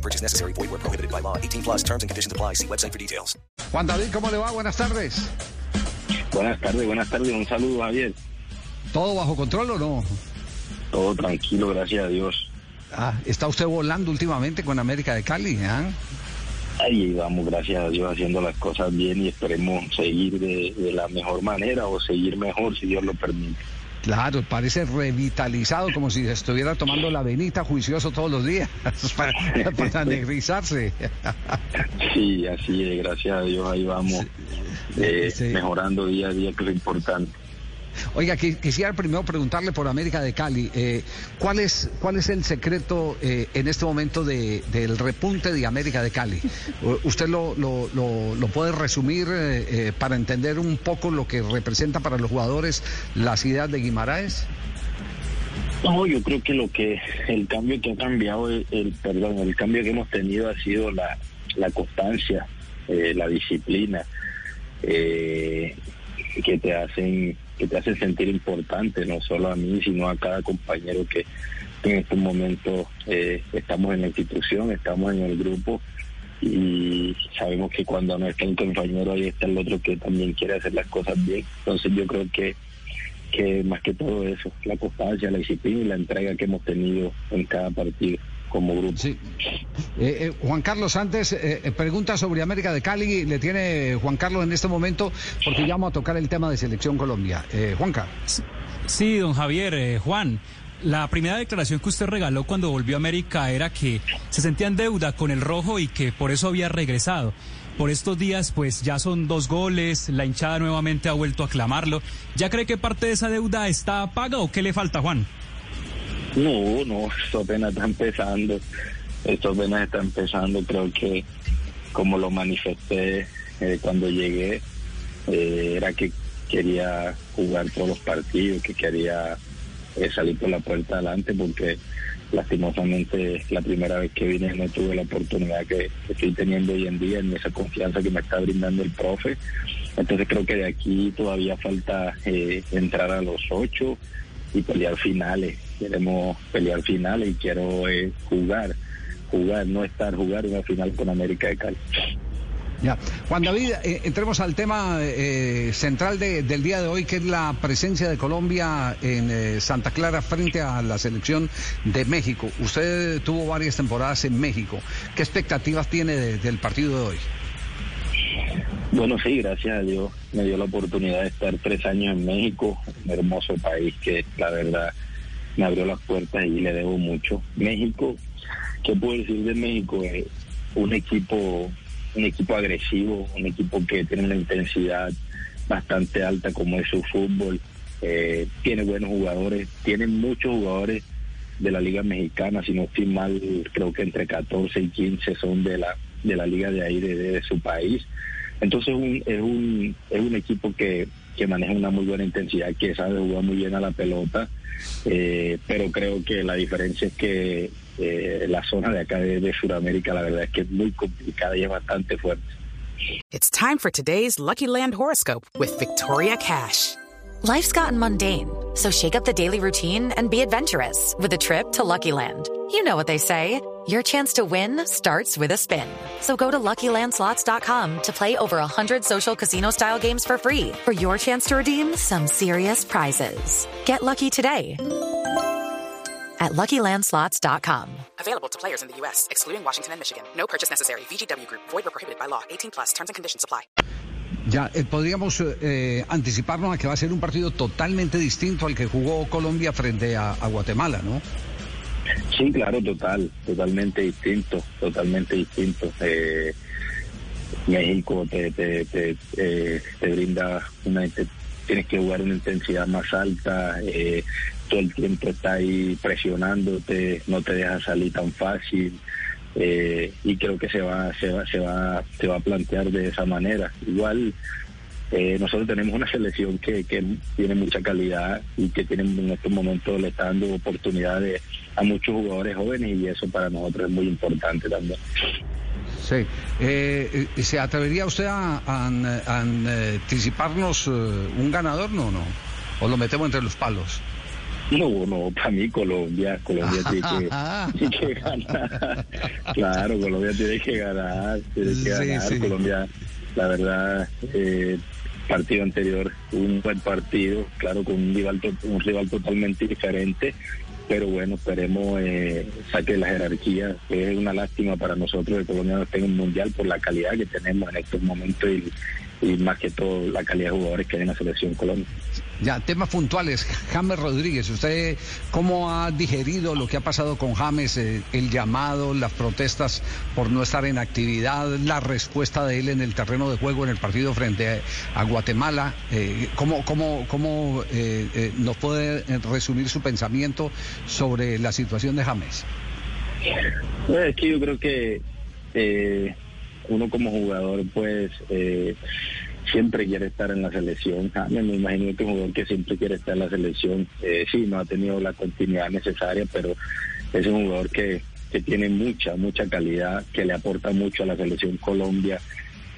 No purchase necessary. Void where prohibited by law. 18 plus terms and conditions apply. See website for details. Juan David, ¿cómo le va? Buenas tardes. Buenas tardes, buenas tardes. Un saludo, Javier. ¿Todo bajo control o no? Todo tranquilo, gracias a Dios. Ah, ¿Está usted volando últimamente con América de Cali? ¿ah? Ahí vamos, gracias a Dios, haciendo las cosas bien y esperemos seguir de, de la mejor manera o seguir mejor si Dios lo permite. Claro, parece revitalizado como si estuviera tomando la venita juicioso todos los días para, para negrizarse. Sí, así es, gracias a Dios, ahí vamos eh, Sí. mejorando día a día, que es lo importante. Oiga, qui- quisiera primero preguntarle por América de Cali, eh, ¿cuál, es, ¿cuál es el secreto eh, en este momento de- del repunte de América de Cali? ¿Usted lo, lo, lo- lo puede resumir eh, eh, para entender un poco lo que representa para los jugadores las ideas de Guimaraes? No, yo creo que lo que el cambio que ha cambiado, el, el- perdón, el cambio que hemos tenido ha sido la, la constancia, la disciplina, eh, que te hacen que te hacen sentir importante, no solo a mí, sino a cada compañero que, que en estos momentos eh, estamos en la institución, estamos en el grupo y sabemos que cuando no está un compañero ahí está el otro que también quiere hacer las cosas bien. Entonces yo creo que que más que todo eso, la constancia, la disciplina y la entrega que hemos tenido en cada partido como grupo. Sí. Eh, eh, Juan Carlos, antes, eh, eh, pregunta sobre América de Cali, le tiene Juan Carlos en este momento, porque ya vamos a tocar el tema de Selección Colombia. Eh, Juanca. Sí, don Javier, eh, Juan. La primera declaración que usted regaló cuando volvió a América era que se sentía en deuda con el rojo y que por eso había regresado. Por estos días, pues ya son dos goles, la hinchada nuevamente ha vuelto a clamarlo. ¿Ya cree que parte de esa deuda está paga o qué le falta, Juan? No, no, esto apenas está empezando, esto apenas está empezando, creo que como lo manifesté eh, cuando llegué, eh, era que quería jugar todos los partidos, que quería eh, salir por la puerta adelante porque lastimosamente la primera vez que vine no tuve la oportunidad que, estoy teniendo hoy en día en esa confianza que me está brindando el profe. Entonces creo que de aquí todavía falta entrar a los ocho y pelear finales. Queremos pelear finales y quiero eh, jugar, jugar, no estar, jugar una final con América de Cali. Ya. Juan David, eh, entremos al tema eh, central de- del día de hoy, que es la presencia de Colombia en eh, Santa Clara frente a la selección de México. Usted tuvo varias temporadas en México. ¿Qué expectativas tiene de- del partido de hoy? Bueno, sí, gracias a Dios me dio la oportunidad de estar tres años en México, un hermoso país que la verdad me abrió las puertas y le debo mucho. México, ¿qué puedo decir de México? Eh, un equipo, un equipo agresivo, un equipo que tiene una intensidad bastante alta como es su fútbol, eh, tiene buenos jugadores, tiene muchos jugadores de la liga mexicana, si no estoy mal, creo que entre 14 y 15 son de la de la liga de ahí de, de su país. Entonces un, es un es un equipo que, que maneja una muy buena intensidad, que sabe jugar muy bien a la pelota, eh, pero creo que la diferencia es que eh, la zona de acá de, de Sudamérica la verdad es que es muy complicada y es bastante fuerte. It's time for today's Lucky Land horoscope with Victoria Cash. Life's gotten mundane, so shake up the daily routine and be adventurous with a trip to Lucky Land. You know what they say. Your chance to win starts with a spin. So go to LuckyLandSlots.com to play over 100 social casino-style games for free for your chance to redeem some serious prizes. Get lucky today at LuckyLandSlots.com. Available to players in the U.S., excluding Washington and Michigan. No purchase necessary. VGW Group, void or prohibited by law. 18 plus terms and conditions apply. Ya, eh, podríamos eh, anticiparnos a que va a ser un partido totalmente distinto al que jugó Colombia frente a, a Guatemala, ¿no? Sí, claro, total, totalmente distinto, totalmente distinto. Eh, México te, te, te, eh, brinda una, tienes que jugar una intensidad más alta, eh, todo el tiempo está ahí presionándote, no te deja salir tan fácil, eh, y creo que se va, se va, se va, se va a plantear de esa manera. Igual eh, nosotros tenemos una selección que, que tiene mucha calidad y que tiene en estos momentos le está dando oportunidades a muchos jugadores jóvenes y eso para nosotros es muy importante también. Sí. Eh, ¿Se atrevería usted a, a- a anticiparnos eh, un ganador? No, no. ¿O lo metemos entre los palos? No, no, para mí Colombia, Colombia tiene que, tiene que ganar. Claro, Colombia tiene que ganar, tiene que Sí, ganar. sí. Colombia, la verdad, eh, partido anterior, un buen partido, claro, con un rival, un rival totalmente diferente, pero bueno, esperemos eh, saque la jerarquía. Es una lástima para nosotros que Colombia no un mundial por la calidad que tenemos en estos momentos y, y más que todo la calidad de jugadores que hay en la selección Colombia. Ya, temas puntuales. James Rodríguez, ¿usted cómo ha digerido lo que ha pasado con James? eh, el llamado, las protestas por no estar en actividad, la respuesta de él en el terreno de juego en el partido frente a, Guatemala. Eh, ¿Cómo, cómo, cómo eh, eh, nos puede resumir su pensamiento sobre la situación de James? Es que yo creo que uno como jugador pues siempre quiere estar en la selección. Me imagino que un jugador que siempre quiere estar en la selección. Eh, sí, no ha tenido la continuidad necesaria, pero es un jugador que, que tiene mucha, mucha calidad, que le aporta mucho a la selección Colombia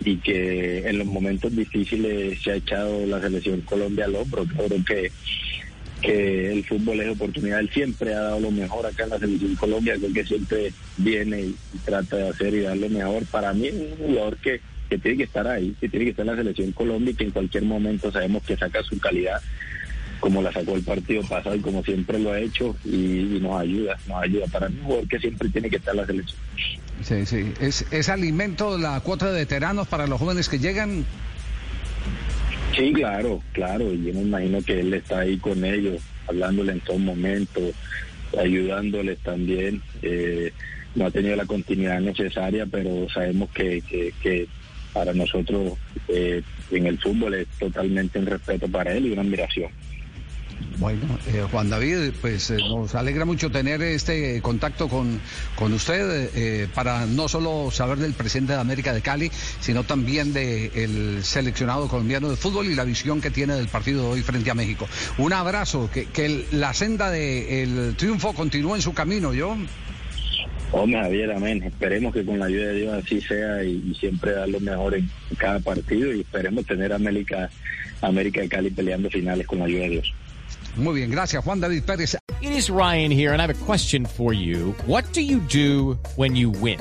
y que en los momentos difíciles se ha echado la selección Colombia al hombro. Creo que que el fútbol es oportunidad. Él siempre ha dado lo mejor acá en la selección Colombia, creo que siempre viene y trata de hacer y dar lo mejor. Para mí es un jugador que, que tiene que estar ahí, que tiene que estar en la selección Colombia y que en cualquier momento sabemos que saca su calidad como la sacó el partido pasado y como siempre lo ha hecho y, y nos ayuda, nos ayuda. Para mí jugador que siempre tiene que estar en la selección. Sí, sí. ¿Es, es alimento la cuota de veteranos para los jóvenes que llegan? Sí, claro, claro, y yo me imagino que él está ahí con ellos, hablándole en todo momento, ayudándoles también. Eh, no ha tenido la continuidad necesaria, pero sabemos que, que, que para nosotros eh, en el fútbol es totalmente un respeto para él y una admiración. Bueno, eh, Juan David, pues eh, nos alegra mucho tener este contacto con, con usted eh, para no solo saber del presidente de América de Cali, sino también del seleccionado colombiano de fútbol y la visión que tiene del partido de hoy frente a México. Un abrazo, que, que el- la senda del triunfo continúe en su camino, yo. Hombre, Javier, amén. Esperemos que con la ayuda de Dios así sea y, y siempre dar lo mejor en cada partido y esperemos tener a América, América de Cali peleando finales con la ayuda de Dios. Muy bien, gracias Juan David Pérez. It is Ryan here, and I have a question for you. What do you do when you win?